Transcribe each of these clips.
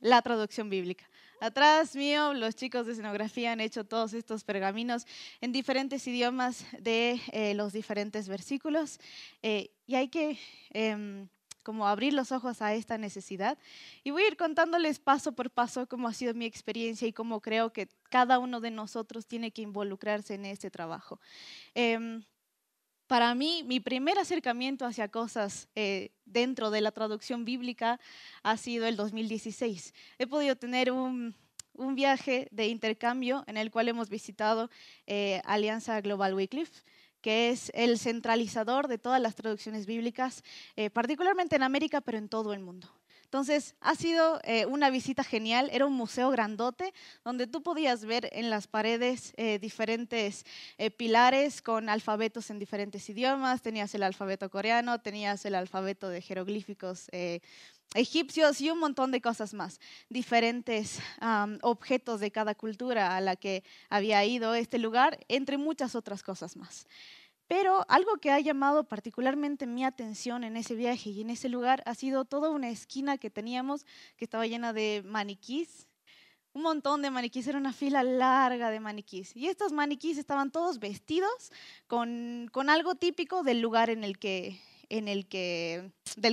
la traducción bíblica. Atrás mío, los chicos de escenografía han hecho todos estos pergaminos en diferentes idiomas de eh, los diferentes versículos eh, y hay que em, como abrir los ojos a esta necesidad. Y voy a ir contándoles paso por paso cómo ha sido mi experiencia y cómo creo que cada uno de nosotros tiene que involucrarse en este trabajo. Para mí, mi primer acercamiento hacia cosas eh, dentro de la traducción bíblica ha sido el 2016. He podido tener un, viaje de intercambio en el cual hemos visitado eh, Alianza Global Wycliffe que es el centralizador de todas las traducciones bíblicas, eh, particularmente en América, pero en todo el mundo. Entonces, ha sido eh, una visita genial. Era un museo grandote donde tú podías ver en las paredes eh, diferentes eh, pilares con alfabetos en diferentes idiomas. Tenías el alfabeto coreano, tenías el alfabeto de jeroglíficos egipcios y un montón de cosas más. Diferentes objetos de cada cultura a la que había ido este lugar, entre muchas otras cosas más. Pero algo que ha llamado particularmente mi atención en ese viaje y en ese lugar ha sido toda una esquina que teníamos que estaba llena de maniquís. Un montón de maniquís, era una fila larga de maniquís. Y estos maniquís estaban todos vestidos con, con algo típico del lugar en el que, en el que,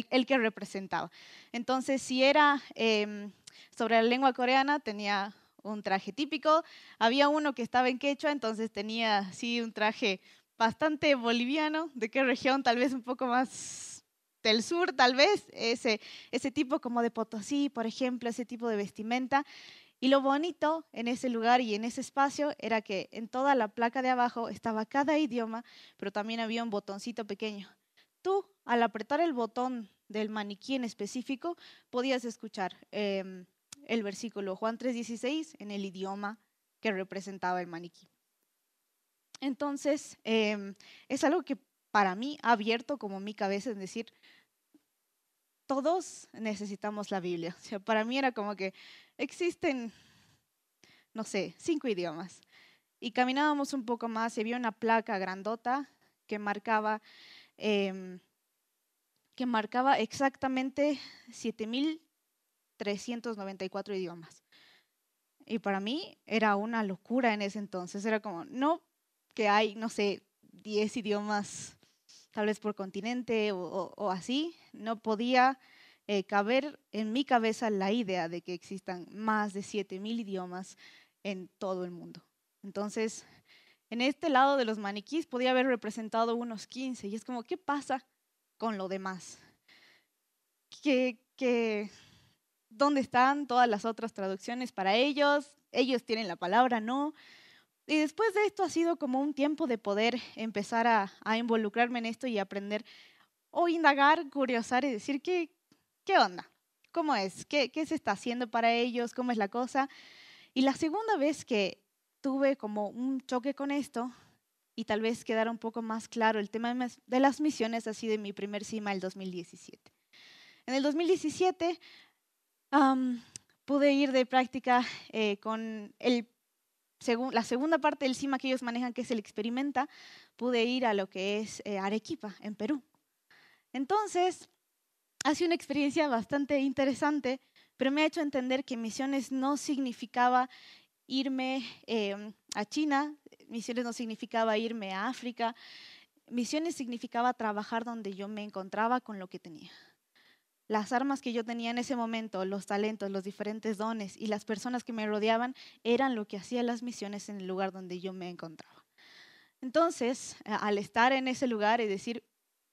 el que representaba. Entonces, si era em, sobre la lengua coreana, tenía un traje típico. Había uno que estaba en quechua, entonces tenía sí un traje bastante boliviano. ¿De qué región? Tal vez un poco más del sur, tal vez. Ese, ese tipo como de Potosí, por ejemplo, ese tipo de vestimenta. Y lo bonito en ese lugar y en ese espacio era que en toda la placa de abajo estaba cada idioma, pero también había un botoncito pequeño. Tú, al apretar el botón del maniquí en específico, podías escuchar em, el versículo Juan 3:16 en el idioma que representaba el maniquí. Entonces, em, es algo que para mí ha abierto como mi cabeza en decir, todos necesitamos la Biblia. O sea, para mí era como que existen, no sé, cinco idiomas. Y caminábamos un poco más y había una placa grandota que marcaba, em, que marcaba exactamente 7.394 idiomas. Y para mí era una locura en ese entonces. Era como, no que hay, no sé, 10 idiomas tal vez por continente o, así, no podía eh, caber en mi cabeza la idea de que existan más de 7.000 idiomas en todo el mundo. Entonces, en este lado de los maniquís podía haber representado unos 15 y es como, ¿qué pasa con lo demás? ¿Qué, qué, dónde están todas las otras traducciones para ellos? Ellos tienen la palabra, ¿no? Y después de esto ha sido como un tiempo de poder empezar a, involucrarme en esto y aprender o indagar, curiosar y decir, ¿qué, qué onda? ¿Cómo es? ¿Qué, ¿Qué se está haciendo para ellos? ¿Cómo es la cosa? Y la segunda vez que tuve como un choque con esto y tal vez quedara un poco más claro el tema de las misiones así de mi primer CIMA el 2017. En el 2017 pude ir de práctica eh, con el la segunda parte del CIMA que ellos manejan, que es el Experimenta, pude ir a lo que es eh, Arequipa, en Perú. Entonces, ha sido una experiencia bastante interesante, pero me ha hecho entender que misiones no significaba irme em, a China, misiones no significaba irme a África, misiones significaba trabajar donde yo me encontraba con lo que tenía las armas que yo tenía en ese momento, los talentos, los diferentes dones y las personas que me rodeaban eran lo que hacía las misiones en el lugar donde yo me encontraba. Entonces, al estar en ese lugar y decir,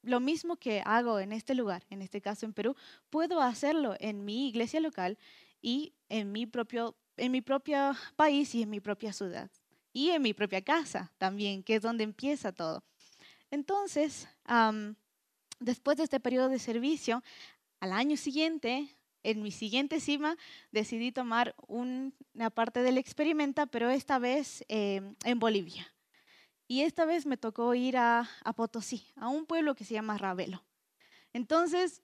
lo mismo que hago en este lugar, en este caso en Perú, puedo hacerlo en mi iglesia local y en mi propio, en mi propio país y en mi propia ciudad. Y en mi propia casa también, que es donde empieza todo. Entonces, después de este periodo de servicio, al año siguiente, en mi siguiente cima, decidí tomar una parte del experimenta, pero esta vez em, en Bolivia. Y esta vez me tocó ir a, Potosí, a un pueblo que se llama Ravelo. Entonces,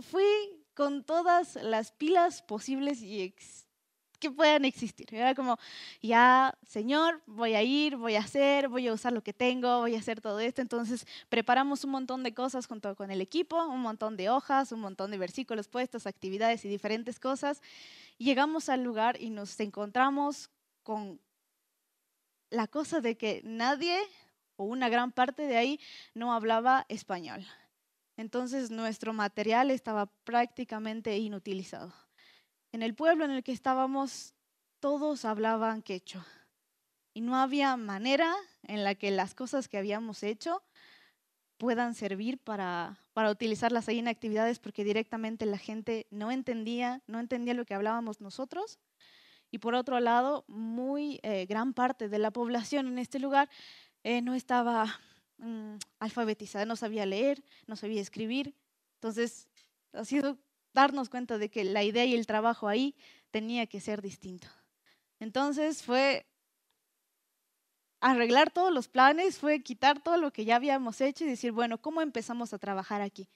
fui con todas las pilas posibles y que puedan existir. Era como, ya, Señor, voy a ir, voy a hacer, voy a usar lo que tengo, voy a hacer todo esto. Entonces preparamos un montón de cosas junto con el equipo, un montón de hojas, un montón de versículos puestos, actividades y diferentes cosas. llegamos al lugar y nos encontramos con la cosa de que nadie o una gran parte de ahí no hablaba español. Entonces nuestro material estaba prácticamente inutilizado. En el pueblo en el que estábamos, todos hablaban quechua y no había manera en la que las cosas que habíamos hecho puedan servir para, para utilizarlas ahí en actividades porque directamente la gente no entendía, no entendía lo que hablábamos nosotros. Y por otro lado, muy eh, gran parte de la población en este lugar eh, no estaba Mm, alfabetizada, no sabía leer, no sabía escribir. Entonces, ha sido darnos cuenta de que la idea y el trabajo ahí tenía que ser distinto. Entonces fue arreglar todos los planes, fue quitar todo lo que ya habíamos hecho y decir, bueno, ¿cómo empezamos a trabajar aquí?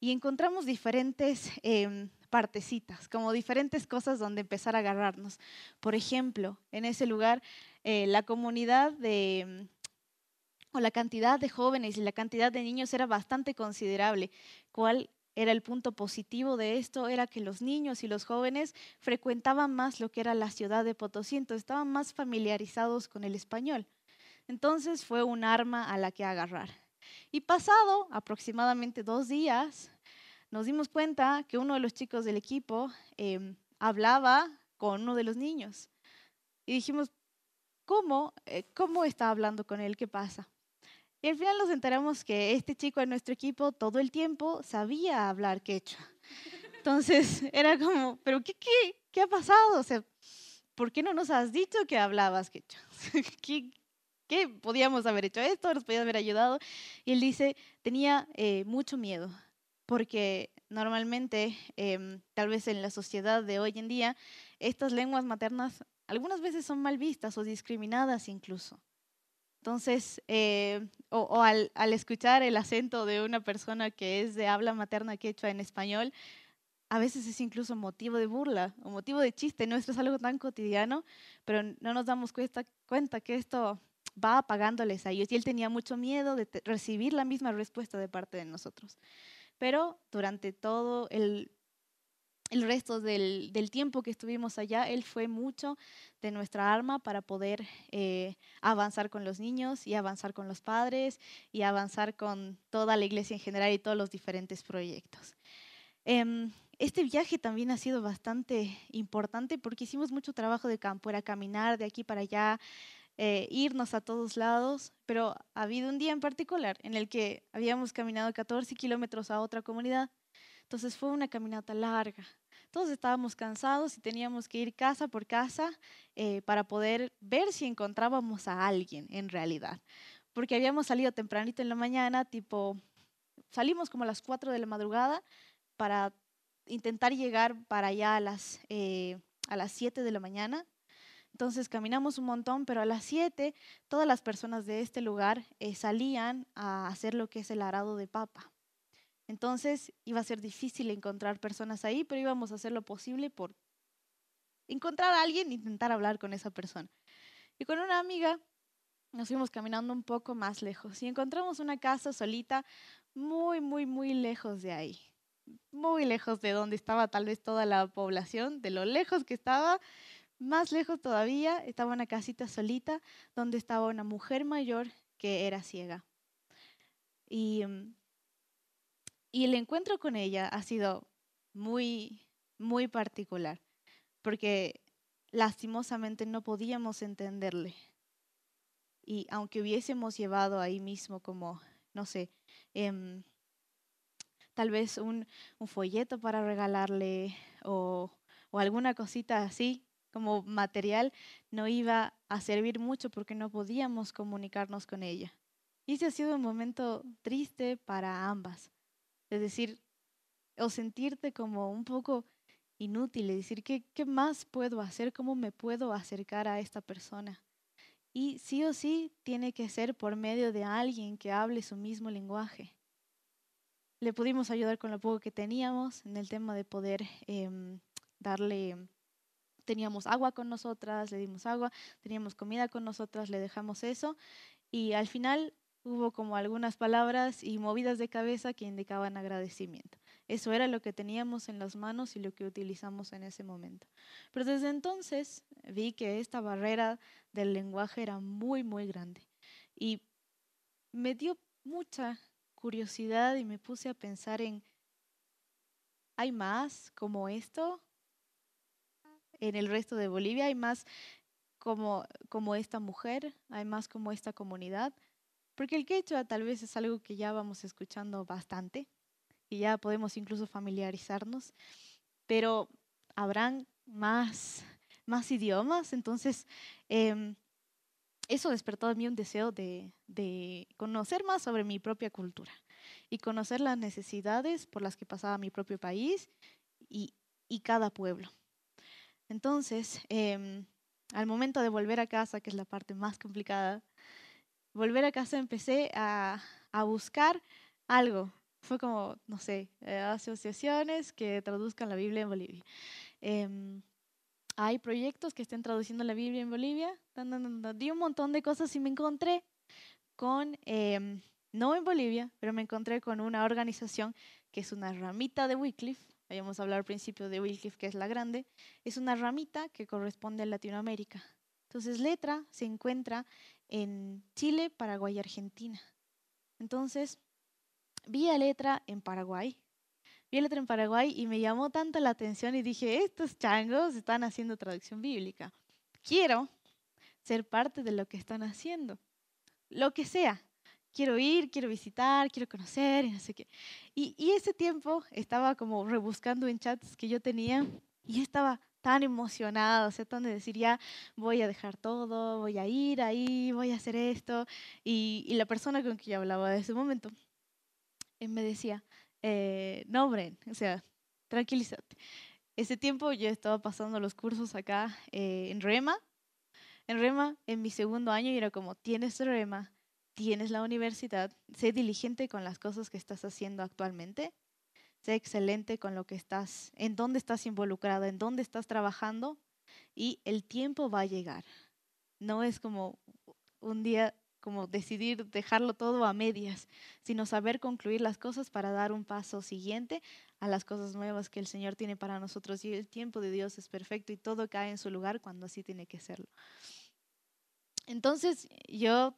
Y encontramos diferentes em, partecitas, como diferentes cosas donde empezar a agarrarnos. Por ejemplo, en ese lugar, eh, la comunidad de o la cantidad de jóvenes y la cantidad de niños era bastante considerable. ¿Cuál era el punto positivo de esto? Era que los niños y los jóvenes frecuentaban más lo que era la ciudad de Potosí, entonces estaban más familiarizados con el español. Entonces fue un arma a la que agarrar. Y pasado aproximadamente dos días, nos dimos cuenta que uno de los chicos del equipo em, hablaba con uno de los niños. Y dijimos, ¿cómo, eh, ¿cómo está hablando con él? ¿Qué pasa? Y al final nos enteramos que este chico en nuestro equipo todo el tiempo sabía hablar quechua. Entonces era como, ¿pero qué, qué, qué ha pasado? O sea, ¿por qué no nos has dicho que hablabas quechua? ¿Qué, ¿Qué podíamos haber hecho esto? ¿Nos podías haber ayudado? Y él dice, tenía eh, mucho miedo, porque normalmente, em, tal vez en la sociedad de hoy en día, estas lenguas maternas algunas veces son mal vistas o discriminadas incluso. Entonces, eh, o, al, escuchar el acento de una persona que es de habla materna quechua en español, a veces es incluso motivo de burla o motivo de chiste. No esto es algo tan cotidiano, pero no nos damos cuenta, cuenta que esto va apagándoles a ellos. Y él tenía mucho miedo de recibir la misma respuesta de parte de nosotros. Pero durante todo el el resto del, tiempo que estuvimos allá, él fue mucho de nuestra arma para poder eh, avanzar con los niños y avanzar con los padres y avanzar con toda la iglesia en general y todos los diferentes proyectos. Em, este viaje también ha sido bastante importante porque hicimos mucho trabajo de campo, era caminar de aquí para allá, eh, irnos a todos lados, pero ha habido un día en particular en el que habíamos caminado 14 kilómetros a otra comunidad. Entonces fue una caminata larga, todos estábamos cansados y teníamos que ir casa por casa eh, para poder ver si encontrábamos a alguien en realidad. Porque habíamos salido tempranito en la mañana, tipo, salimos como a las 4 de la madrugada para intentar llegar para allá a las, eh, a las 7 de la mañana. Entonces caminamos un montón, pero a las 7 todas las personas de este lugar eh, salían a hacer lo que es el arado de papa. Entonces iba a ser difícil encontrar personas ahí, pero íbamos a hacer lo posible por encontrar a alguien e intentar hablar con esa persona. Y con una amiga nos fuimos caminando un poco más lejos y encontramos una casa solita muy, muy, muy lejos de ahí. Muy lejos de donde estaba tal vez toda la población, de lo lejos que estaba, más lejos todavía estaba una casita solita donde estaba una mujer mayor que era ciega. Y mm, y el encuentro con ella ha sido muy, muy particular, porque lastimosamente no podíamos entenderle. Y aunque hubiésemos llevado ahí mismo como, no sé, em, tal vez un, folleto para regalarle o, o alguna cosita así como material, no iba a servir mucho porque no podíamos comunicarnos con ella. Y ese ha sido un momento triste para ambas. Es decir, o sentirte como un poco inútil, es decir, ¿qué, ¿qué más puedo hacer? ¿Cómo me puedo acercar a esta persona? Y sí o sí tiene que ser por medio de alguien que hable su mismo lenguaje. Le pudimos ayudar con lo poco que teníamos en el tema de poder em, darle teníamos agua con nosotras, le dimos agua, teníamos comida con nosotras, le dejamos eso y al final hubo como algunas palabras y movidas de cabeza que indicaban agradecimiento. Eso era lo que teníamos en las manos y lo que utilizamos en ese momento. Pero desde entonces vi que esta barrera del lenguaje era muy, muy grande. Y me dio mucha curiosidad y me puse a pensar en, ¿hay más como esto? En el resto de Bolivia hay más como, como esta mujer, hay más como esta comunidad. Porque el quechua tal vez es algo que ya vamos escuchando bastante y ya podemos incluso familiarizarnos, pero habrán más, más idiomas, entonces em, eso despertó en mí un deseo de, de, conocer más sobre mi propia cultura y conocer las necesidades por las que pasaba mi propio país y, y cada pueblo. Entonces, eh, al momento de volver a casa, que es la parte más complicada, volver a casa empecé a, a buscar algo. Fue como, no sé, eh, asociaciones que traduzcan la Biblia en Bolivia. Eh, hay proyectos que estén traduciendo la Biblia en Bolivia. Di un montón de cosas y me encontré con, eh, no en Bolivia, pero me encontré con una organización que es una ramita de Wycliffe. Habíamos hablado al principio de Wycliffe, que es la grande. Es una ramita que corresponde a Latinoamérica. Entonces, letra se encuentra en Chile, Paraguay y Argentina. Entonces, vi a letra en Paraguay. Vi a letra en Paraguay y me llamó tanto la atención y dije, estos changos están haciendo traducción bíblica. Quiero ser parte de lo que están haciendo. Lo que sea. Quiero ir, quiero visitar, quiero conocer y no sé qué. Y, y ese tiempo estaba como rebuscando en chats que yo tenía y estaba tan emocionada, o sea, de decir, ya voy a dejar todo, voy a ir ahí, voy a hacer esto. Y, la persona con quien yo hablaba de ese momento él me decía, eh, no, Bren, o sea, tranquilízate. Ese tiempo yo estaba pasando los cursos acá eh, en REMA. En REMA, en mi segundo año, y era como, tienes REMA, tienes la universidad, sé diligente con las cosas que estás haciendo actualmente, sé excelente con lo que estás, en dónde estás involucrada, en dónde estás trabajando y el tiempo va a llegar. No es como un día como decidir dejarlo todo a medias, sino saber concluir las cosas para dar un paso siguiente a las cosas nuevas que el Señor tiene para nosotros. Y el tiempo de Dios es perfecto y todo cae en su lugar cuando así tiene que serlo. Entonces yo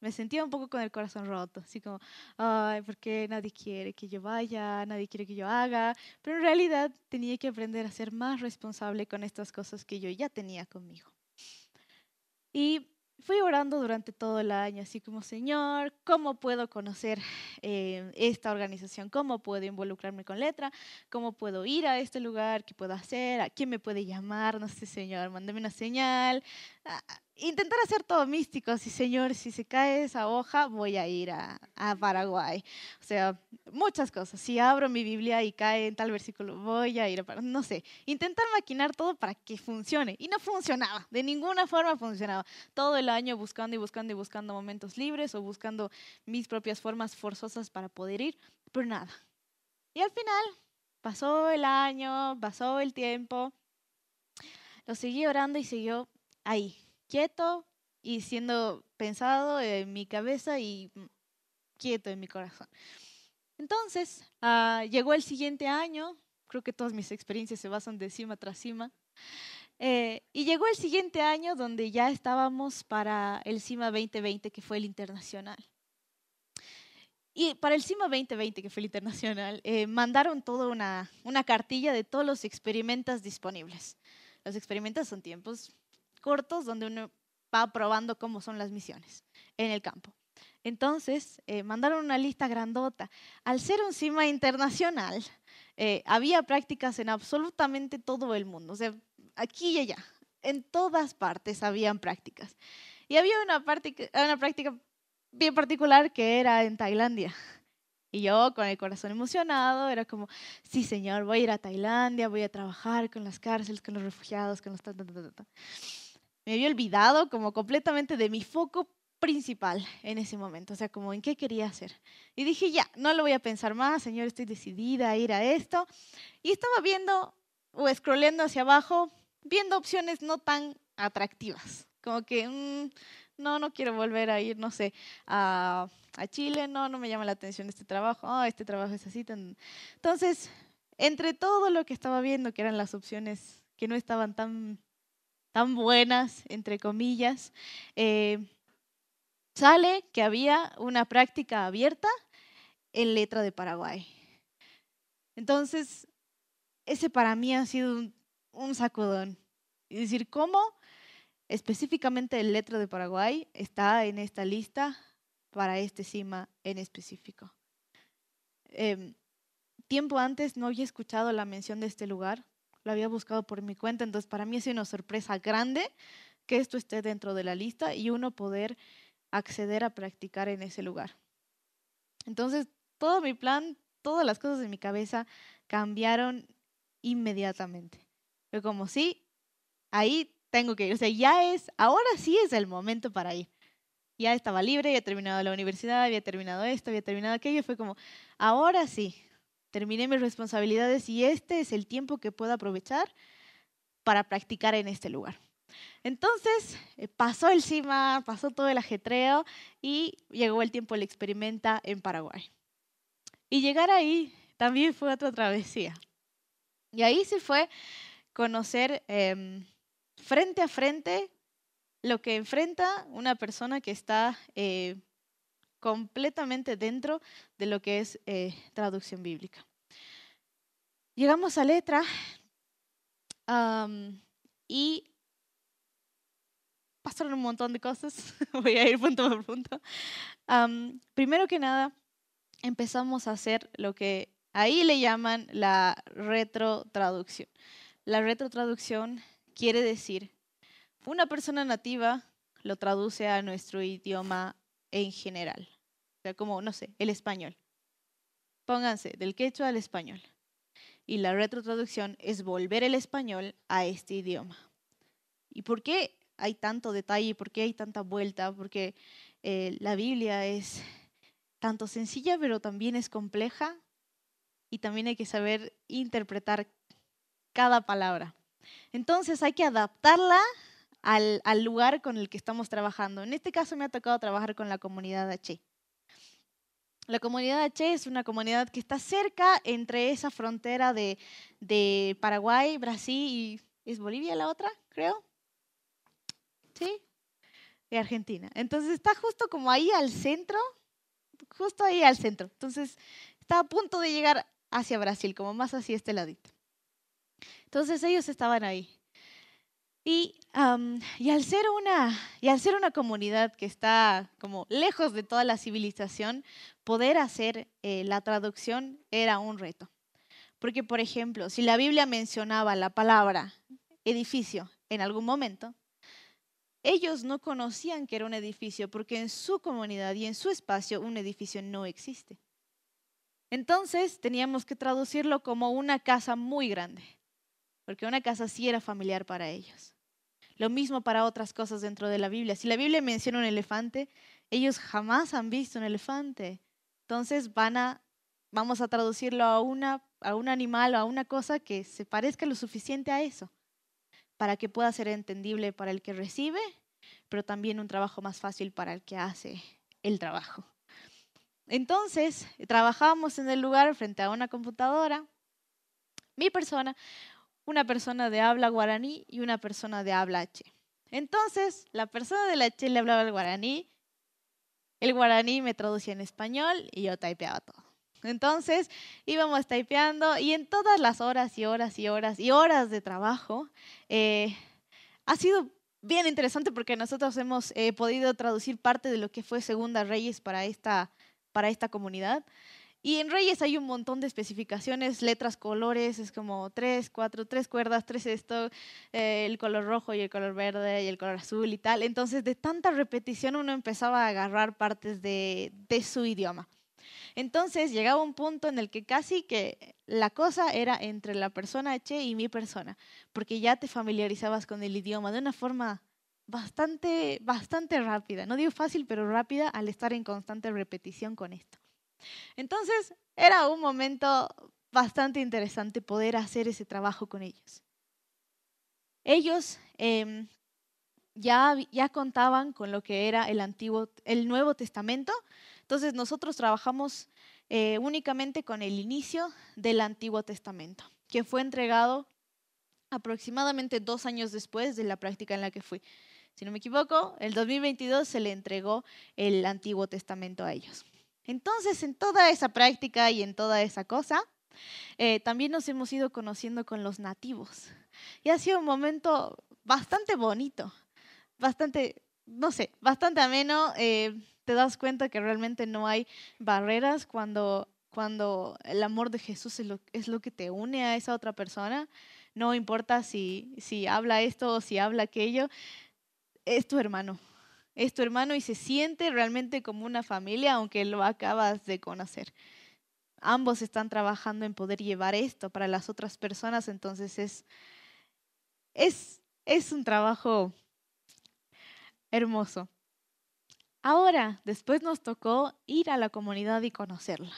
me sentía un poco con el corazón roto, así como, ay, porque nadie quiere que yo vaya, nadie quiere que yo haga, pero en realidad tenía que aprender a ser más responsable con estas cosas que yo ya tenía conmigo. Y fui orando durante todo el año, así como, Señor, ¿cómo puedo conocer eh, esta organización? ¿Cómo puedo involucrarme con letra? ¿Cómo puedo ir a este lugar? ¿Qué puedo hacer? ¿A quién me puede llamar? No sé, Señor, mándame una señal intentar hacer todo místico, así, Señor, si se cae esa hoja, voy a ir a, a, Paraguay. O sea, muchas cosas. Si abro mi Biblia y cae en tal versículo, voy a ir a Paraguay. No sé, intentar maquinar todo para que funcione. Y no funcionaba, de ninguna forma funcionaba. Todo el año buscando y buscando y buscando momentos libres o buscando mis propias formas forzosas para poder ir, pero nada. Y al final, pasó el año, pasó el tiempo, lo seguí orando y siguió ahí, quieto y siendo pensado en mi cabeza y quieto en mi corazón. Entonces, uh, llegó el siguiente año, creo que todas mis experiencias se basan de cima tras cima, eh, y llegó el siguiente año donde ya estábamos para el CIMA 2020, que fue el internacional. Y para el CIMA 2020, que fue el internacional, eh, mandaron toda una, una cartilla de todos los experimentos disponibles. Los experimentos son tiempos cortos donde uno va probando cómo son las misiones en el campo. Entonces, eh, mandaron una lista grandota. Al ser un CIMA internacional, eh, había prácticas en absolutamente todo el mundo, o sea, aquí y allá, en todas partes habían prácticas. Y había una, práctica, una práctica bien particular que era en Tailandia. Y yo con el corazón emocionado era como, sí señor, voy a ir a Tailandia, voy a trabajar con las cárceles, con los refugiados, con los me había olvidado como completamente de mi foco principal en ese momento, o sea, como en qué quería hacer. Y dije, ya, no lo voy a pensar más, Señor, estoy decidida a ir a esto. Y estaba viendo o scrolleando hacia abajo viendo opciones no tan atractivas. Como que, mm, no, no quiero volver a ir, no sé, a, Chile, no, no me llama la atención este trabajo, oh, este trabajo es así. Entonces, entre todo lo que estaba viendo, que eran las opciones que no estaban tan, tan buenas, entre comillas, eh, sale que había una práctica abierta en letra de Paraguay. Entonces, ese para mí ha sido un, sacudón. Es decir, ¿cómo específicamente el letra de Paraguay está en esta lista para este CIMA en específico? Em, tiempo antes no había escuchado la mención de este lugar, lo había buscado por mi cuenta, entonces para mí sido una sorpresa grande que esto esté dentro de la lista y uno poder acceder a practicar en ese lugar. Entonces, todo mi plan, todas las cosas de mi cabeza cambiaron inmediatamente. Fue como, sí, ahí tengo que ir. O sea, ya es, ahora sí es el momento para ir. Ya estaba libre, he terminado la universidad, había terminado esto, había terminado aquello. Fue como, ahora sí, terminé mis responsabilidades y este es el tiempo que puedo aprovechar para practicar en este lugar. Entonces eh, pasó el CIMA, pasó todo el ajetreo y llegó el tiempo del experimenta en Paraguay. Y llegar ahí también fue otra travesía. Y ahí se fue conocer em, frente a frente lo que enfrenta una persona que está eh, completamente dentro de lo que es eh, traducción bíblica. Llegamos a letra y pasaron un montón de cosas. Voy a ir punto por punto. primero que nada, empezamos a hacer lo que ahí le llaman la retrotraducción. La retrotraducción quiere decir, una persona nativa lo traduce a nuestro idioma en general. Como, no sé, el español. Pónganse del quechua al español. Y la retrotraducción es volver el español a este idioma. ¿Y por qué hay tanto detalle? ¿Por qué hay tanta vuelta? Porque eh, la Biblia es tanto sencilla, pero también es compleja y también hay que saber interpretar cada palabra. Entonces hay que adaptarla al, lugar con el que estamos trabajando. En este caso me ha tocado trabajar con la comunidad H. La comunidad H es una comunidad que está cerca entre esa frontera de, Paraguay, Brasil y ¿es Bolivia la otra, creo? ¿Sí? De Argentina. Entonces está justo como ahí al centro justo ahí al centro. Entonces, estaba a punto de llegar hacia Brasil, como más hacia este ladito. Entonces, ellos estaban ahí. Y, y, al ser una, y al ser una comunidad que está como lejos de toda la civilización, poder hacer eh, la traducción era un reto. Porque, por ejemplo, si la Biblia mencionaba la palabra edificio en algún momento, ellos no conocían que era un edificio porque en su comunidad y en su espacio un edificio no existe. Entonces teníamos que traducirlo como una casa muy grande, porque una casa sí era familiar para ellos. Lo mismo para otras cosas dentro de la Biblia. Si la Biblia menciona un elefante, ellos jamás han visto un elefante. Entonces van a, vamos a traducirlo a, una, a un animal o a una cosa que se parezca lo suficiente a eso para que pueda ser entendible para el que recibe, pero también un trabajo más fácil para el que hace el trabajo. Entonces, trabajábamos en el lugar frente a una computadora, mi persona, una persona de habla guaraní y una persona de habla H. Entonces, la persona de la H le hablaba el guaraní, el guaraní me traducía en español y yo typeaba todo. Entonces íbamos typeando y en todas las horas y horas y horas y horas de trabajo eh, ha sido bien interesante porque nosotros hemos eh, podido traducir parte de lo que fue Segunda Reyes para esta, para esta comunidad. Y en Reyes hay un montón de especificaciones, letras, colores, es como tres, cuatro, tres cuerdas, tres esto, eh, el color rojo y el color verde y el color azul y tal. Entonces, de tanta repetición uno empezaba a agarrar partes de, su idioma. Entonces llegaba un punto en el que casi que la cosa era entre la persona H y mi persona, porque ya te familiarizabas con el idioma de una forma bastante, bastante rápida. No digo fácil, pero rápida al estar en constante repetición con esto. Entonces era un momento bastante interesante poder hacer ese trabajo con ellos. ellos em, ya, ya contaban con lo que era el, antiguo, el Nuevo Testamento. Entonces nosotros trabajamos eh, únicamente con el inicio del Antiguo Testamento, que fue entregado aproximadamente dos años después de la práctica en la que fui. Si no me equivoco, el 2022 se le entregó el Antiguo Testamento a ellos. Entonces, en toda esa práctica y en toda esa cosa, eh, también nos hemos ido conociendo con los nativos. Y ha sido un momento bastante bonito, bastante, no sé, bastante ameno. Eh, te das cuenta que realmente no hay barreras cuando, cuando el amor de Jesús es lo, es lo que te une a esa otra persona. No importa si, si habla esto o si habla aquello, es tu hermano. Es hermano y se siente realmente como una familia, aunque lo acabas de conocer. Ambos están trabajando en poder llevar esto para las otras personas, entonces es, es, es un trabajo hermoso. Ahora, después nos tocó ir a la comunidad y conocerla.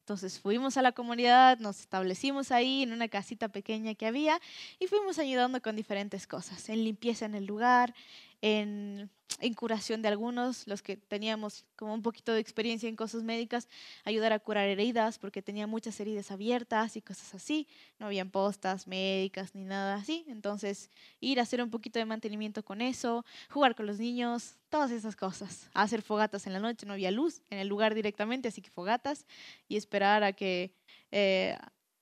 Entonces fuimos a la comunidad, nos establecimos ahí en una casita pequeña que había y fuimos ayudando con diferentes cosas, en limpieza en el lugar, en, curación de algunos, los que teníamos como un poquito de experiencia en cosas médicas, ayudar a curar heridas, porque tenía muchas heridas abiertas y cosas así. No habían postas médicas ni nada así. Entonces, ir a hacer un poquito de mantenimiento con eso, jugar con los niños, todas esas cosas. hacer fogatas en la noche, no había luz en el lugar directamente, así que fogatas y esperar a que... Eh,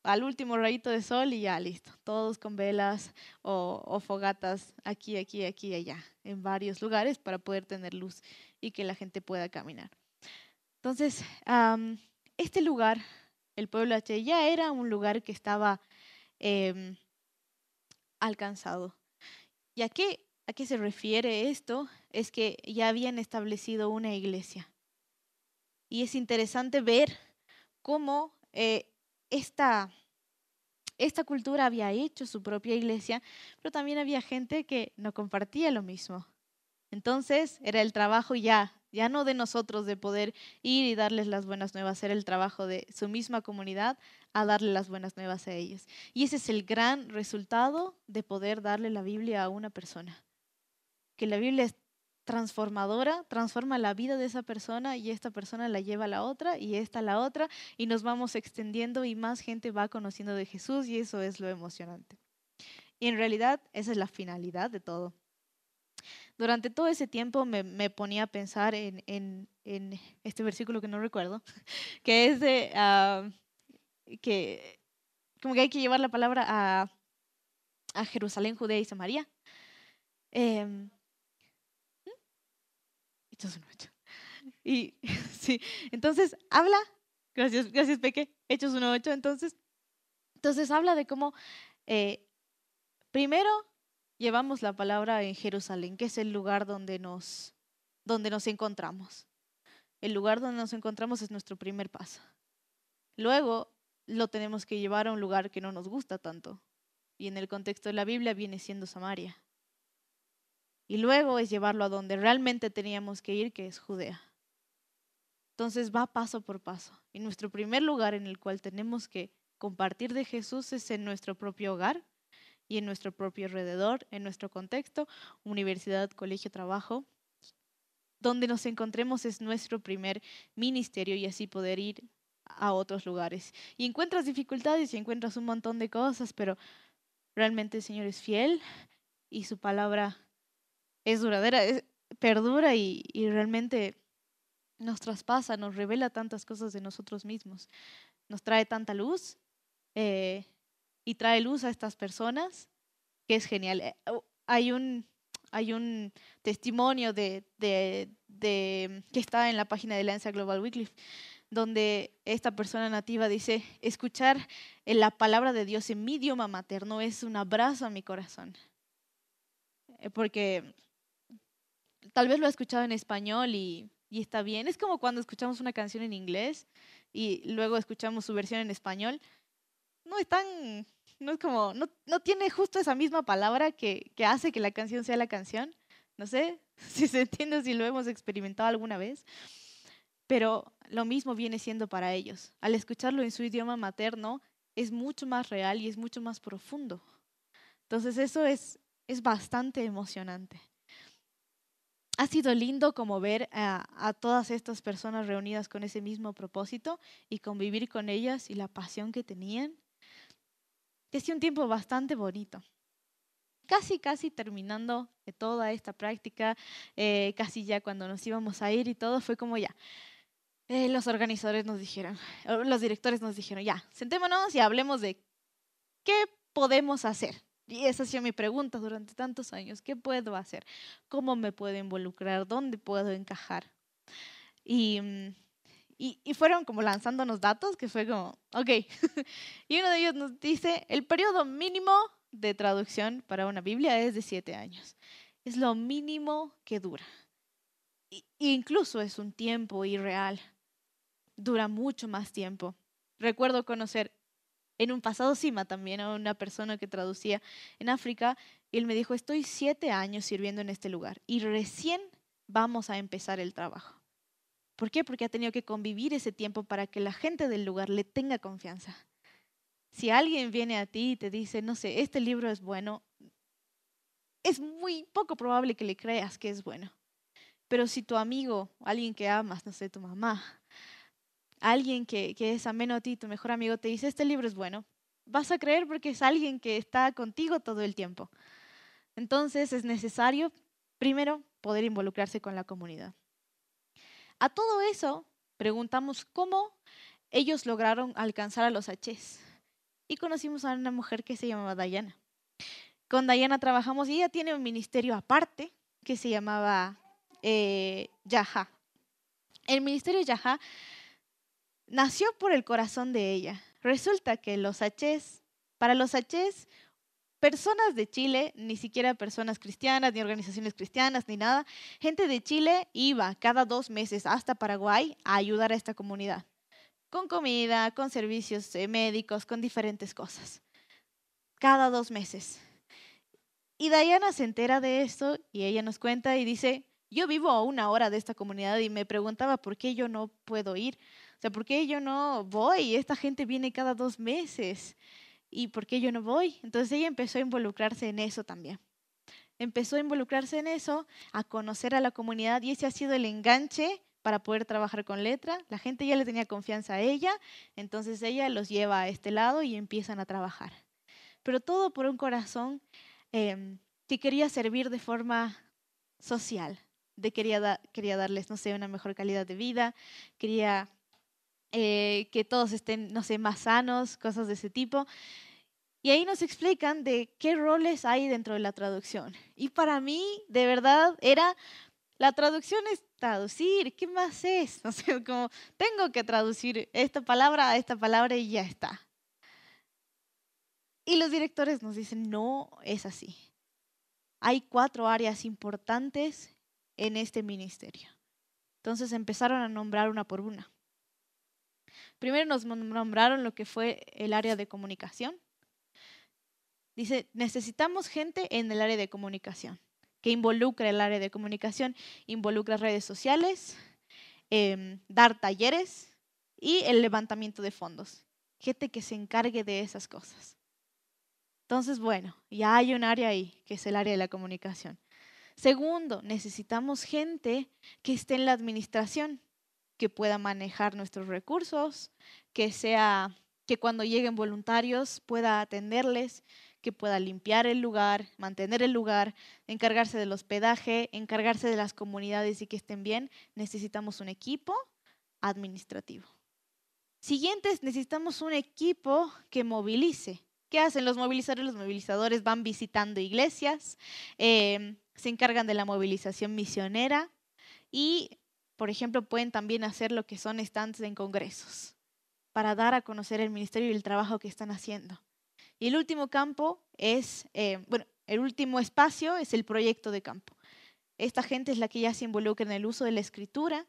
al último rayito de sol y ya listo, todos con velas o, fogatas aquí, aquí, aquí allá, en varios lugares para poder tener luz y que la gente pueda caminar. Entonces, este lugar, el pueblo H, ya era un lugar que estaba em, alcanzado. ¿Y a qué, a qué se refiere esto? Es que ya habían establecido una iglesia. Y es interesante ver cómo eh, esta, esta cultura había hecho su propia iglesia, pero también había gente que no compartía lo mismo. Entonces era el trabajo ya, ya no de nosotros de poder ir y darles las buenas nuevas, era el trabajo de su misma comunidad a darle las buenas nuevas a ellos. Y ese es el gran resultado de poder darle la Biblia a una persona. Que la Biblia transformadora, transforma la vida de esa persona y esta persona la lleva a la otra y esta a la otra y nos vamos extendiendo y más gente va conociendo de Jesús y eso es lo emocionante. Y en realidad esa es la finalidad de todo. Durante todo ese tiempo me, ponía a pensar en, este versículo que no recuerdo, que es de ah, que como que hay que llevar la palabra a, a Jerusalén, Judea y Samaria. Em, Hechos 1.8. Y sí, entonces habla, gracias, gracias Peque, Hechos 1.8, entonces, entonces habla de cómo eh, primero llevamos la palabra en Jerusalén, que es el lugar donde nos, donde nos encontramos. El lugar donde nos encontramos es nuestro primer paso. Luego lo tenemos que llevar a un lugar que no nos gusta tanto. Y en el contexto de la Biblia viene siendo Samaria y luego es llevarlo a donde realmente teníamos que ir, que es Judea. Entonces va paso por paso. Y nuestro primer lugar en el cual tenemos que compartir de Jesús es en nuestro propio hogar y en nuestro propio alrededor, en nuestro contexto, universidad, colegio, trabajo. Donde nos encontremos es nuestro primer ministerio y así poder ir a otros lugares. Y encuentras dificultades y encuentras un montón de cosas, pero realmente el Señor es fiel y su palabra es duradera, perdura y, realmente nos traspasa, nos revela tantas cosas de nosotros mismos, nos trae tanta luz eh, y trae luz a estas personas, que es genial. Eh, hay un, hay un testimonio de, que está en la página de Alianza Global Weekly, donde esta persona nativa dice, escuchar la palabra de Dios en mi idioma materno es un abrazo a mi corazón. Eh, porque tal vez lo he escuchado en español y, está bien. Es como cuando escuchamos una canción en inglés y luego escuchamos su versión en español. No es tan, no es como, no, no tiene justo esa misma palabra que, que hace que la canción sea la canción. No sé si se entiende, si lo hemos experimentado alguna vez. Pero lo mismo viene siendo para ellos. Al escucharlo en su idioma materno, es mucho más real y es mucho más profundo. Entonces eso es es bastante emocionante. Ha sido lindo como ver a, todas estas personas reunidas con ese mismo propósito y convivir con ellas y la pasión que tenían. Ha un tiempo bastante bonito casi, casi terminando toda esta práctica, eh, casi ya cuando nos íbamos a ir y todo, fue como ya. Eh, los organizadores nos dijeron, los directores nos dijeron, ya, sentémonos y hablemos de qué podemos hacer. Y esa ha sido mi pregunta durante tantos años, ¿qué puedo hacer? ¿Cómo me puedo involucrar? ¿Dónde puedo encajar? Y, mm, fueron como lanzándonos datos, que fue como, ok. y uno de ellos nos dice, el periodo mínimo de traducción para una Biblia es de siete años. Es lo mínimo que dura. E incluso es un tiempo irreal. Dura mucho más tiempo. Recuerdo conocer en un pasado cima también a una persona que traducía en África él me dijo, estoy siete años sirviendo en este lugar y recién vamos a empezar el trabajo. ¿Por qué? Porque ha tenido que convivir ese tiempo para que la gente del lugar le tenga confianza. Si alguien viene a ti y te dice, no sé, este libro es bueno, es muy poco probable que le creas que es bueno. Pero si tu amigo, alguien que amas, no sé, tu mamá, alguien que, es ameno a ti, tu mejor amigo, te dice, este libro es bueno, vas a creer porque es alguien que está contigo todo el tiempo. Entonces es necesario, primero, poder involucrarse con la comunidad. A todo eso, preguntamos cómo ellos lograron alcanzar a los H's y conocimos a una mujer que se llamaba Dayana. Con Dayana trabajamos y ella tiene un ministerio aparte que se llamaba eh, Yaha. El ministerio Yaha nació por el corazón de ella. Resulta que los H's, para los H's, personas de Chile, ni siquiera personas cristianas, ni organizaciones cristianas, ni nada, gente de Chile iba cada dos meses hasta Paraguay a ayudar a esta comunidad con comida, con servicios eh, médicos, con diferentes cosas, cada dos meses. Y Diana se entera de esto y ella nos cuenta y dice, yo vivo a una hora de esta comunidad y me preguntaba por qué yo no puedo ir, o sea, por qué yo no voy, esta gente viene cada dos meses y por qué yo no voy. Entonces ella empezó a involucrarse en eso también. Empezó a involucrarse en eso, a conocer a la comunidad y ese ha sido el enganche para poder trabajar con letra. La gente ya le tenía confianza a ella, entonces ella los lleva a este lado y empiezan a trabajar. Pero todo por un corazón em, que quería servir de forma social, de quería, quería darles, no sé, una mejor calidad de vida, quería eh, que todos estén, no sé, más sanos, cosas de ese tipo. Y ahí nos explican de qué roles hay dentro de la traducción. Y para mí, de verdad, era la traducción es traducir, ¿qué más es? No sé, como tengo que traducir esta palabra a esta palabra y ya está. Y los directores nos dicen, no es así. Hay cuatro áreas importantes en este ministerio. Entonces empezaron a nombrar una por una. Primero nos nombraron lo que fue el área de comunicación. Dice, necesitamos gente en el área de comunicación que involucra el área de comunicación, involucra redes sociales, em, dar talleres y el levantamiento de fondos. Gente que se encargue de esas cosas. Entonces, bueno, ya hay un área ahí, que es el área de la comunicación. Segundo, necesitamos gente que esté en la administración, que pueda manejar nuestros recursos, que sea que cuando lleguen voluntarios pueda atenderles, que pueda limpiar el lugar, mantener el lugar, encargarse del hospedaje, encargarse de las comunidades y que estén bien, necesitamos un equipo administrativo. Siguientes, necesitamos un equipo que movilice. ¿Qué hacen los movilizadores? Los movilizadores van visitando iglesias, em, se encargan de la movilización misionera y, por ejemplo, pueden también hacer lo que son estantes en congresos para dar a conocer el ministerio y el trabajo que están haciendo. Y el último campo es, eh, bueno, el último espacio es el proyecto de campo. Esta gente es la que ya se involucra en el uso de la escritura,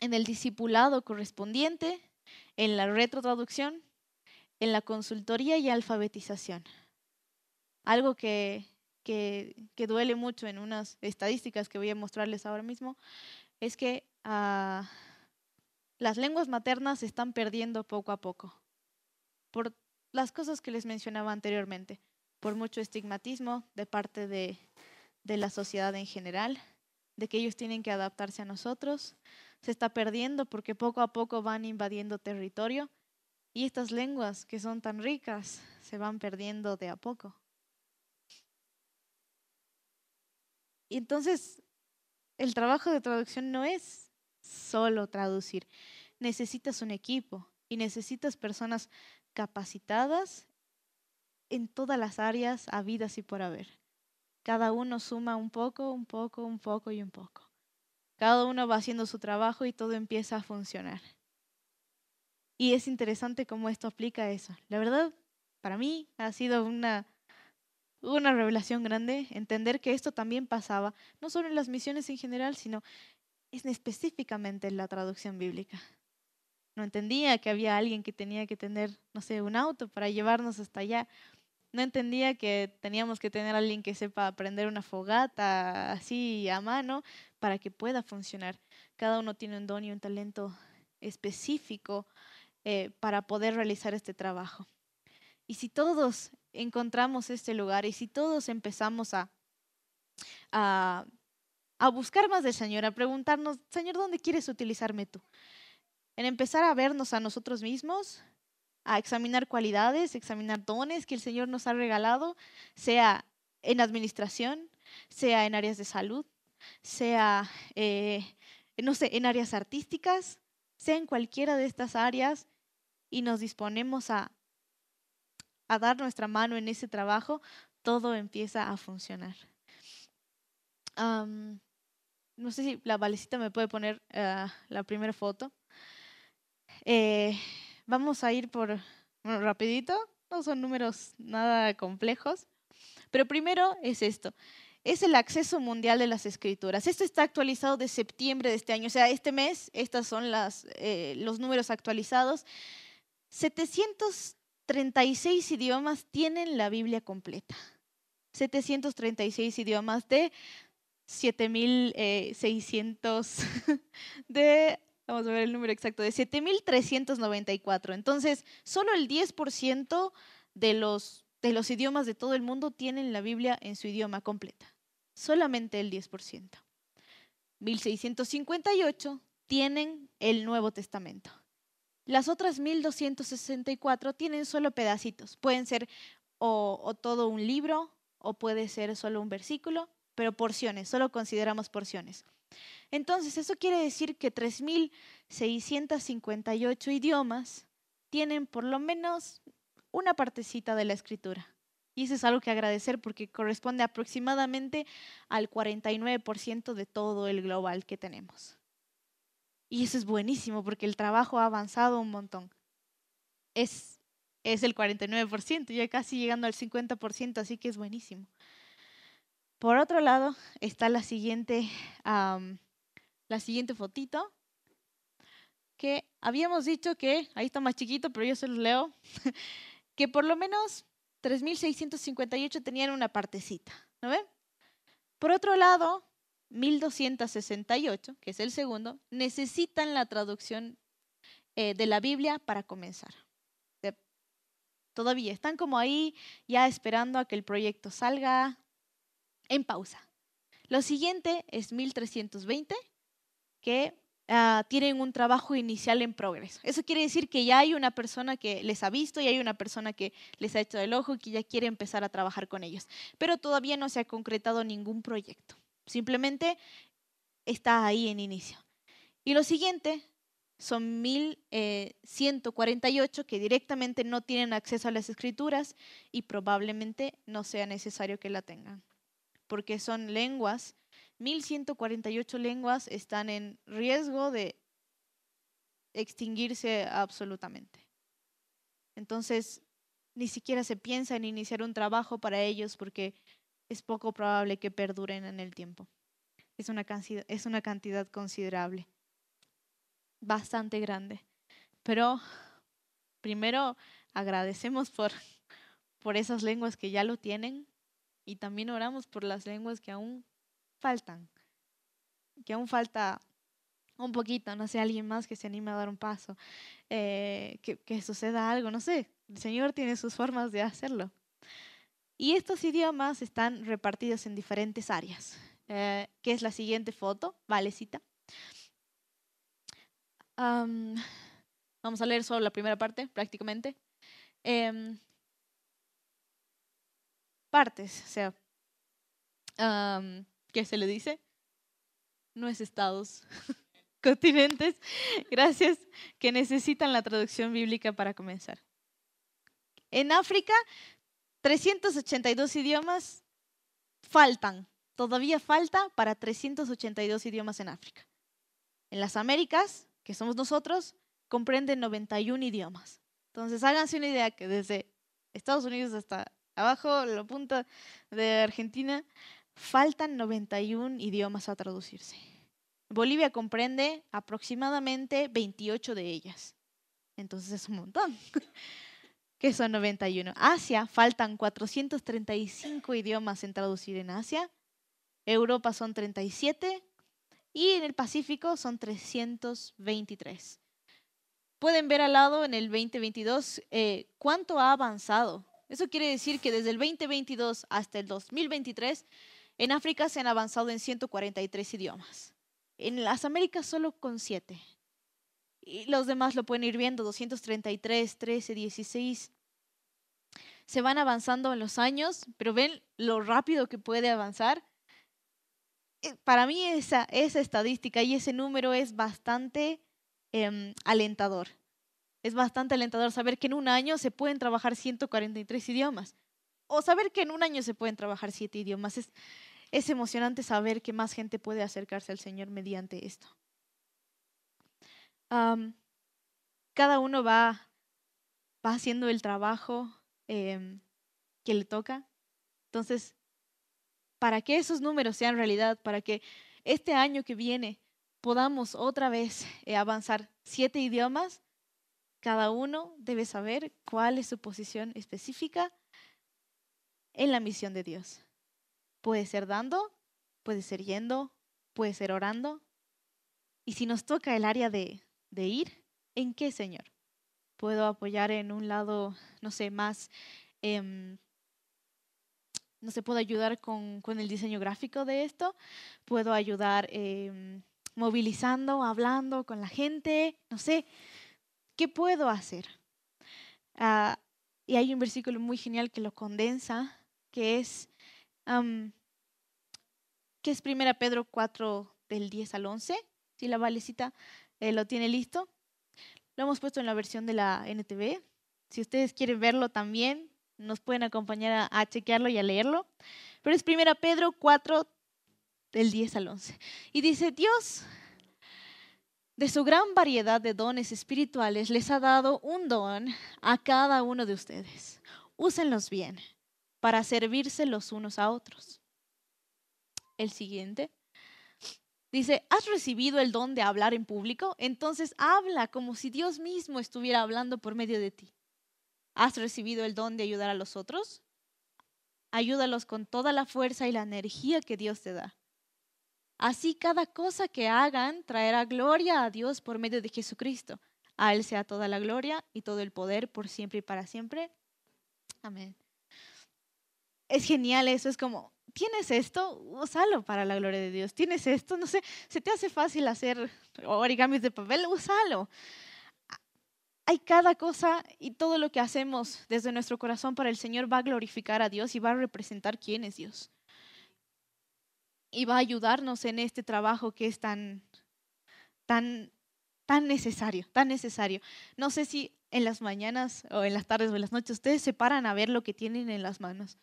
en el discipulado correspondiente, en la retrotraducción, en la consultoría y alfabetización. Algo que, que, duele mucho en unas estadísticas que voy a mostrarles ahora mismo es que ah, las lenguas maternas se están perdiendo poco a poco por las cosas que les mencionaba anteriormente. por mucho estigmatismo de parte de, de la sociedad en general, de que ellos tienen que adaptarse a nosotros. Se está perdiendo porque poco a poco van invadiendo territorio y estas lenguas que son tan ricas se van perdiendo de a poco. Y entonces el trabajo de traducción no es solo traducir, necesitas un equipo y necesitas personas capacitadas en todas las áreas habidas y por haber. Cada uno suma un poco, un poco, un poco y un poco. Cada uno va haciendo su trabajo y todo empieza a funcionar. Y es interesante cómo esto aplica eso. La verdad, para mí ha sido una, una revelación grande entender que esto también pasaba, no solo en las misiones en general, sino específicamente en la traducción bíblica. No entendía que había alguien que tenía que tener, no sé, un auto para llevarnos hasta allá. No entendía que teníamos que tener a alguien que sepa prender una fogata así a mano para que pueda funcionar. Cada uno tiene un don y un talento específico eh, para poder realizar este trabajo. Y si todos encontramos este lugar y si todos empezamos a, a, a buscar más del Señor, a preguntarnos, Señor, ¿dónde quieres utilizarme tú? en empezar a vernos a nosotros mismos, a examinar cualidades, examinar dones que el Señor nos ha regalado, sea en administración, sea en áreas de salud, sea, eh, no sé, en áreas artísticas, sea en cualquiera de estas áreas y nos disponemos a, a dar nuestra mano en ese trabajo, todo empieza a funcionar. no sé si la valecita me puede poner ah, la primera foto. Eh, vamos a ir por rapidito, no son números nada complejos, pero primero es esto. Es el acceso mundial de las escrituras. Esto está actualizado de septiembre de este año, o sea, este mes, estos son las, eh, los números actualizados. 736 idiomas tienen la Biblia completa. 736 idiomas de 7600 eh, de Vamos a ver el número exacto, de 7.394. Entonces, solo el 10% de los, de los idiomas de todo el mundo tienen la Biblia en su idioma completa. Solamente el 10%. 1.658 tienen el Nuevo Testamento. Las otras 1.264 tienen solo pedacitos. Pueden ser o, todo un libro o puede ser solo un versículo, pero porciones, solo consideramos porciones. Entonces, eso quiere decir que 3.658 idiomas tienen por lo menos una partecita de la escritura. Y eso es algo que agradecer porque corresponde aproximadamente al 49% de todo el global que tenemos. Y eso es buenísimo porque el trabajo ha avanzado un montón. Es, es el 49%, ya casi llegando al 50%, así que es buenísimo. Por otro lado, está la siguiente la siguiente fotito, que habíamos dicho que, ahí está más chiquito, pero yo se los leo, que por lo menos 3.658 tenían una partecita, ¿no ven? Por otro lado, 1268, que es el segundo, necesitan la traducción eh, de la Biblia para comenzar. todavía están como ahí, ya esperando a que el proyecto salga en pausa. Lo siguiente es 1320, que ah, tienen un trabajo inicial en progreso. Eso quiere decir que ya hay una persona que les ha visto y hay una persona que les ha hecho el ojo y que ya quiere empezar a trabajar con ellos. Pero todavía no se ha concretado ningún proyecto. Simplemente está ahí en inicio. Y lo siguiente son 1148 eh, que directamente no tienen acceso a las escrituras y probablemente no sea necesario que la tengan, porque son lenguas 1.148 lenguas están en riesgo de extinguirse absolutamente. Entonces, ni siquiera se piensa en iniciar un trabajo para ellos porque es poco probable que perduren en el tiempo. Es una, cantidad, considerable, bastante grande. Pero primero agradecemos por, por esas lenguas que ya lo tienen y también oramos por las lenguas que aún faltan, que aún falta un poquito, no sé, alguien más que se anime a dar un paso, eh, que suceda algo, no sé, el Señor tiene sus formas de hacerlo. Y estos idiomas están repartidos en diferentes áreas, eh, que es la siguiente foto, valecita. vamos a leer solo la primera parte, prácticamente. Em, partes, o sea, ¿qué se le dice? No es estados, continentes, gracias, que necesitan la traducción bíblica para comenzar. En África, 382 idiomas faltan, todavía falta para 382 idiomas en África. En las Américas, que somos nosotros, comprenden 91 idiomas. Entonces, háganse una idea que desde Estados Unidos hasta abajo, la punta de Argentina, faltan 91 idiomas a traducirse. Bolivia comprende aproximadamente 28 de ellas. Entonces es un montón. que son 91. Asia, faltan 435 idiomas en traducir en Asia. Europa son 37 y en el Pacífico son 323. Pueden ver al lado en el 2022 eh, cuánto ha avanzado. Eso quiere decir que desde el 2022 hasta el 2023 en África se han avanzado en 143 idiomas. En las Américas solo con 7. Y los demás lo pueden ir viendo, 233, 13, 16. Se van avanzando en los años, pero ven lo rápido que puede avanzar. Eh, para mí esa, estadística y ese número es bastante em, alentador. Es bastante alentador saber que en un año se pueden trabajar 143 idiomas o saber que en un año se pueden trabajar 7 idiomas. Es emocionante saber que más gente puede acercarse al Señor mediante esto. Cada uno va, va haciendo el trabajo em, que le toca. Entonces, para que esos números sean realidad, para que este año que viene podamos otra vez eh, avanzar siete idiomas, cada uno debe saber cuál es su posición específica en la misión de Dios. Puede ser dando, puede ser yendo, puede ser orando. Y si nos toca el área de, ir, ¿en qué, Señor? Puedo apoyar en un lado, no sé, más, em, no sé, puedo ayudar con, el diseño gráfico de esto, puedo ayudar em, movilizando, hablando con la gente, no sé, ¿qué puedo hacer? Ah, y hay un versículo muy genial que lo condensa, que es, que es 1 Pedro 4 del 10 al 11. Si la valecita eh, lo tiene listo. Lo hemos puesto en la versión de la NTV. Si ustedes quieren verlo también, nos pueden acompañar a, chequearlo y a leerlo. Pero es 1 Pedro 4 del 10 al 11. Y dice, Dios, de su gran variedad de dones espirituales, les ha dado un don a cada uno de ustedes. Úsenlos bien para servirse los unos a otros el siguiente. Dice, ¿has recibido el don de hablar en público? Entonces habla como si Dios mismo estuviera hablando por medio de ti. ¿Has recibido el don de ayudar a los otros? Ayúdalos con toda la fuerza y la energía que Dios te da. Así cada cosa que hagan traerá gloria a Dios por medio de Jesucristo. A Él sea toda la gloria y todo el poder por siempre y para siempre. Amén. Es genial eso, es como, tienes esto, úsalo para la gloria de Dios. Tienes esto, no sé, se te hace fácil hacer origamis de papel, úsalo. Hay cada cosa y todo lo que hacemos desde nuestro corazón para el Señor va a glorificar a Dios y va a representar quién es Dios. Y va a ayudarnos en este trabajo que es tan, tan, tan necesario, tan necesario. No sé si en las mañanas o en las tardes o en las noches ustedes se paran a ver lo que tienen en las manos.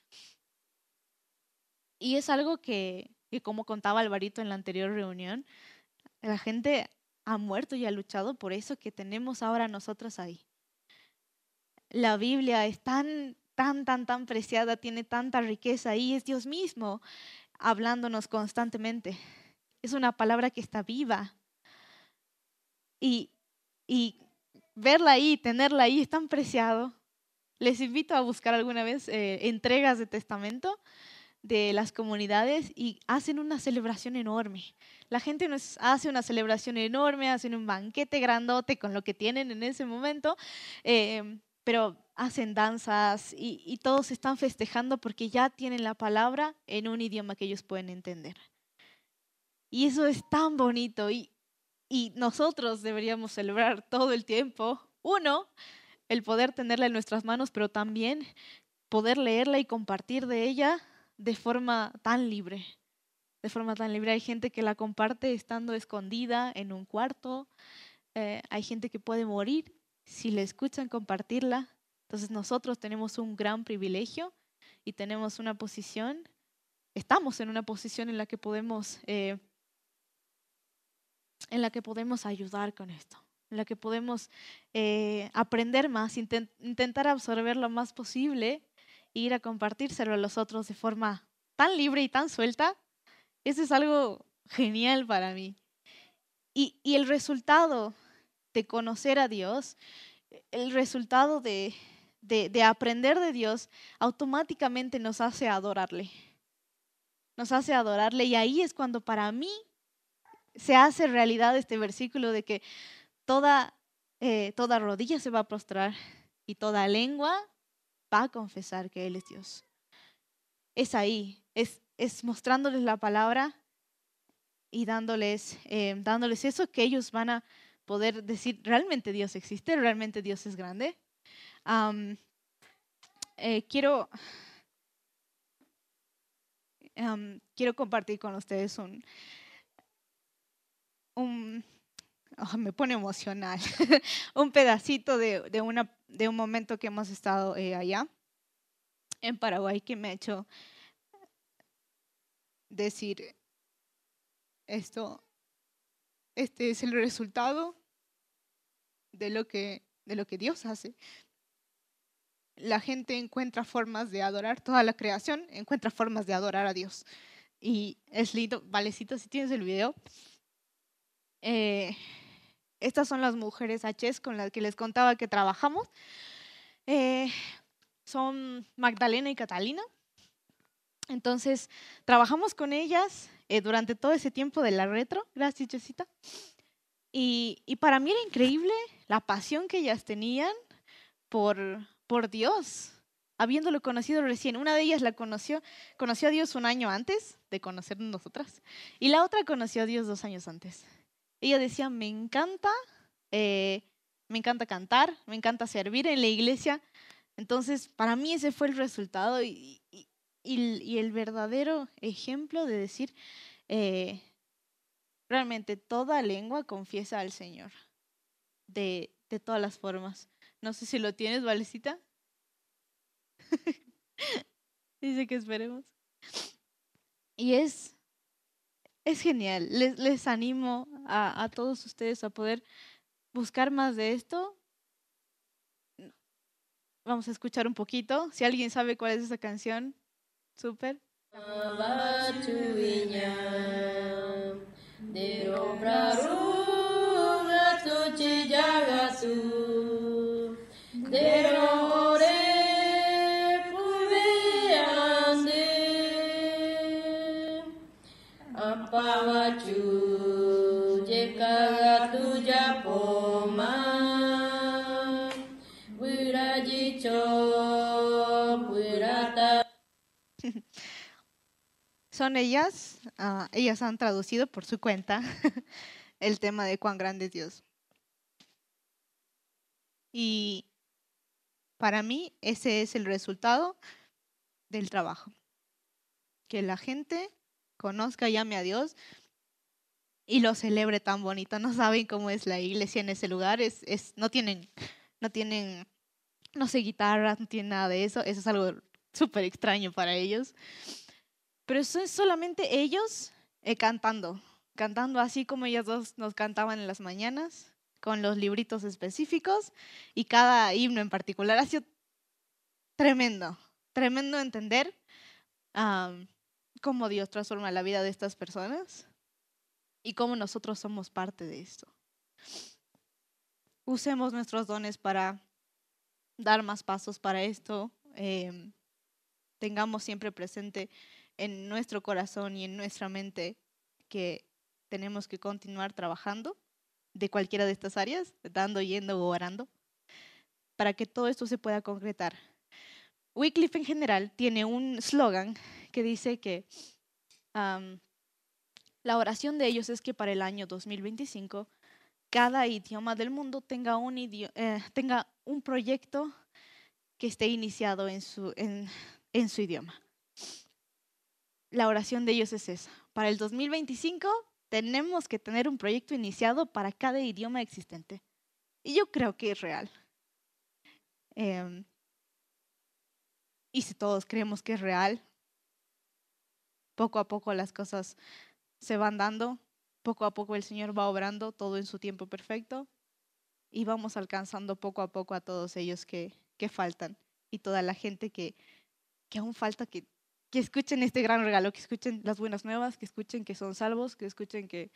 Y es algo que, como contaba Alvarito en la anterior reunión, la gente ha muerto y ha luchado por eso que tenemos ahora nosotros ahí. La Biblia es tan, tan, tan, tan preciada, tiene tanta riqueza y es Dios mismo hablándonos constantemente. Es una palabra que está viva. Y, y verla ahí, tenerla ahí es tan preciado. Les invito a buscar alguna vez eh, entregas de testamento de las comunidades y hacen una celebración enorme. La gente nos hace una celebración enorme, hacen un banquete grandote con lo que tienen en ese momento. Em, pero hacen danzas y, todos están festejando porque ya tienen la palabra en un idioma que ellos pueden entender. Y eso es tan bonito y nosotros deberíamos celebrar todo el tiempo. Uno, el poder tenerla en nuestras manos, pero también poder leerla y compartir de ella de forma tan libre. De forma tan libre. Hay gente que la comparte estando escondida en un cuarto. Eh, hay gente que puede morir si le escuchan compartirla. Entonces nosotros tenemos un gran privilegio y tenemos una posición, estamos en una posición en la que podemos, eh, en la que podemos ayudar con esto en la que podemos eh, aprender más, intentar absorber lo más posible ir a compartírselo a los otros de forma tan libre y tan suelta. Eso es algo genial para mí. Y, el resultado de conocer a Dios, el resultado de aprender de Dios, automáticamente nos hace adorarle. Nos hace adorarle y ahí es cuando para mí se hace realidad este versículo de que toda, eh, toda rodilla se va a prostrar y toda lengua va a confesar que Él es Dios. Es ahí, es, es mostrándoles la palabra y dándoles, eh, dándoles eso que ellos van a poder decir, realmente Dios existe, realmente Dios es grande. Eh, quiero, quiero compartir con ustedes un, un, me pone emocional, un pedacito de, de, una, de un momento que hemos estado eh, allá en Paraguay que me ha hecho decir esto, este es el resultado de lo que, de lo que Dios hace. La gente encuentra formas de adorar, toda la creación encuentra formas de adorar a Dios. Y es lindo, Valecito, si tienes el video. Eh, estas son las mujeres H con las que les contaba que trabajamos. Eh, son Magdalena y Catalina. Entonces, trabajamos con ellas eh, durante todo ese tiempo de la retro. Gracias, Jessita. Y, y, para mí era increíble la pasión que ellas tenían por, por Dios, habiéndolo conocido recién. Una de ellas la conoció, conoció a Dios un año antes de conocernos nosotras, y la otra conoció a Dios dos años antes. Ella decía, me encanta, eh, me encanta cantar, me encanta servir en la iglesia. Entonces, para mí ese fue el resultado y, el verdadero ejemplo de decir, eh, realmente toda lengua confiesa al Señor, de, de todas las formas. No sé si lo tienes, Valecita. Dice que esperemos. Y es es genial. Les, animo a, a, todos ustedes a poder buscar más de esto. Vamos a escuchar un poquito. Si alguien sabe cuál es esa canción, súper. Son ellas, uh, ellas han traducido por su cuenta el tema de cuán grande es Dios. Y para mí ese es el resultado del trabajo. Que la gente conozca, llame a Dios y lo celebre tan bonito. No saben cómo es la iglesia en ese lugar. Es, es, no tienen, no tienen, no sé, guitarras, no tienen nada de eso. Eso es algo súper extraño para ellos. Pero son solamente ellos eh, cantando, cantando así como ellas dos nos cantaban en las mañanas, con los libritos específicos y cada himno en particular. Ha sido tremendo, tremendo entender cómo Dios transforma la vida de estas personas y cómo nosotros somos parte de esto. Usemos nuestros dones para dar más pasos para esto. Em, tengamos siempre presente en nuestro corazón y en nuestra mente que tenemos que continuar trabajando de cualquiera de estas áreas, dando, yendo o orando. para que todo esto se pueda concretar. Wycliffe en general tiene un slogan que dice que la oración de ellos es que para el año 2025 cada idioma del mundo tenga un, eh, tenga un proyecto que esté iniciado en su, en, en su idioma. La oración de ellos es esa. Para el 2025 tenemos que tener un proyecto iniciado para cada idioma existente. Y yo creo que es real. Em, y si todos creemos que es real, poco a poco las cosas se van dando, poco a poco el Señor va obrando todo en su tiempo perfecto y vamos alcanzando poco a poco a todos ellos que, faltan y toda la gente que aún falta que, que escuchen este gran regalo, que escuchen las buenas nuevas, que escuchen que son salvos, que escuchen que,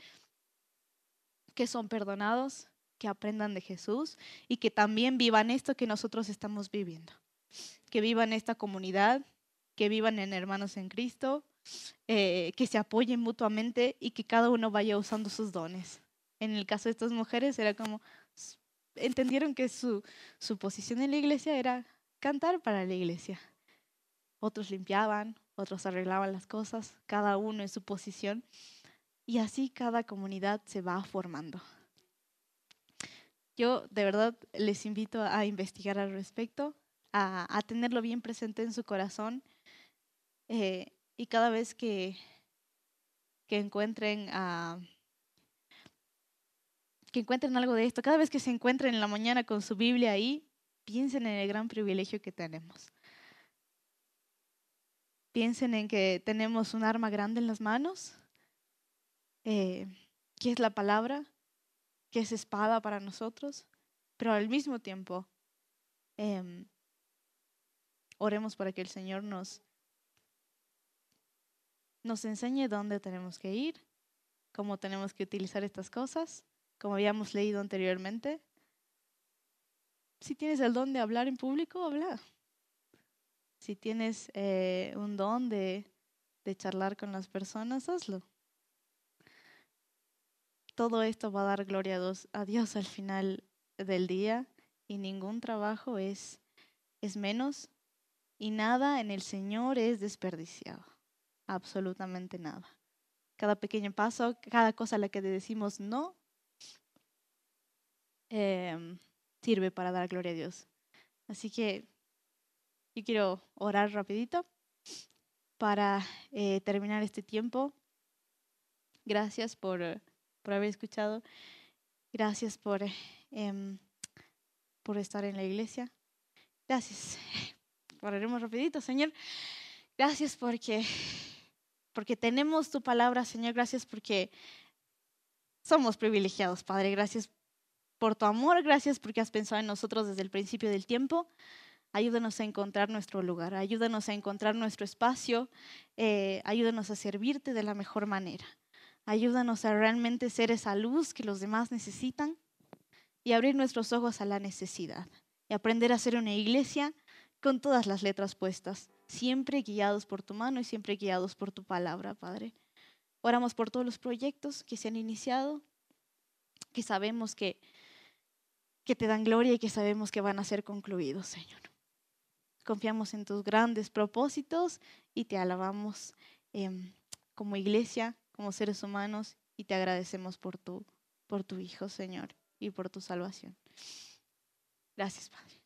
que son perdonados, que aprendan de Jesús y que también vivan esto que nosotros estamos viviendo, que vivan esta comunidad, que vivan en hermanos en Cristo, eh, que se apoyen mutuamente y que cada uno vaya usando sus dones. En el caso de estas mujeres era como, entendieron que su, su posición en la iglesia era cantar para la iglesia. Otros limpiaban, otros arreglaban las cosas, cada uno en su posición. Y así cada comunidad se va formando. Yo de verdad les invito a investigar al respecto, a, tenerlo bien presente en su corazón. Eh, y cada vez que, que encuentren que encuentren algo de esto, cada vez que se encuentren en la mañana con su Biblia ahí, piensen en el gran privilegio que tenemos. Piensen en que tenemos un arma grande en las manos, eh, que es la palabra, que es espada para nosotros, pero al mismo tiempo em, oremos para que el Señor nos, nos enseñe dónde tenemos que ir, cómo tenemos que utilizar estas cosas, como habíamos leído anteriormente. Si tienes el don de hablar en público, habla. Si tienes eh, un don de, de charlar con las personas, hazlo. Todo esto va a dar gloria a Dios, a al final del día y ningún trabajo es, es menos y nada en el Señor es desperdiciado absolutamente nada. Cada pequeño paso, cada cosa a la que decimos no, em, sirve para dar gloria a Dios. Así que yo quiero orar rapidito para eh, terminar este tiempo. Gracias por, por haber escuchado. Gracias por, em, por estar en la iglesia. Gracias. Oraremos rapidito, Señor. Gracias porque porque tenemos tu palabra, Señor. Gracias porque somos privilegiados, Padre. Gracias por tu amor, gracias porque has pensado en nosotros desde el principio del tiempo. Ayúdanos a encontrar nuestro lugar, ayúdanos a encontrar nuestro espacio, eh, ayúdanos a servirte de la mejor manera. Ayúdanos a realmente ser esa luz que los demás necesitan y abrir nuestros ojos a la necesidad y aprender a ser una iglesia con todas las letras puestas siempre guiados por tu mano y siempre guiados por tu palabra, Padre. Oramos por todos los proyectos que se han iniciado, que sabemos que, que te dan gloria y que sabemos que van a ser concluidos, Señor. Confiamos en tus grandes propósitos y te alabamos em, como iglesia, como seres humanos y te agradecemos por tu, por tu Hijo, Señor, y por tu salvación. Gracias, Padre.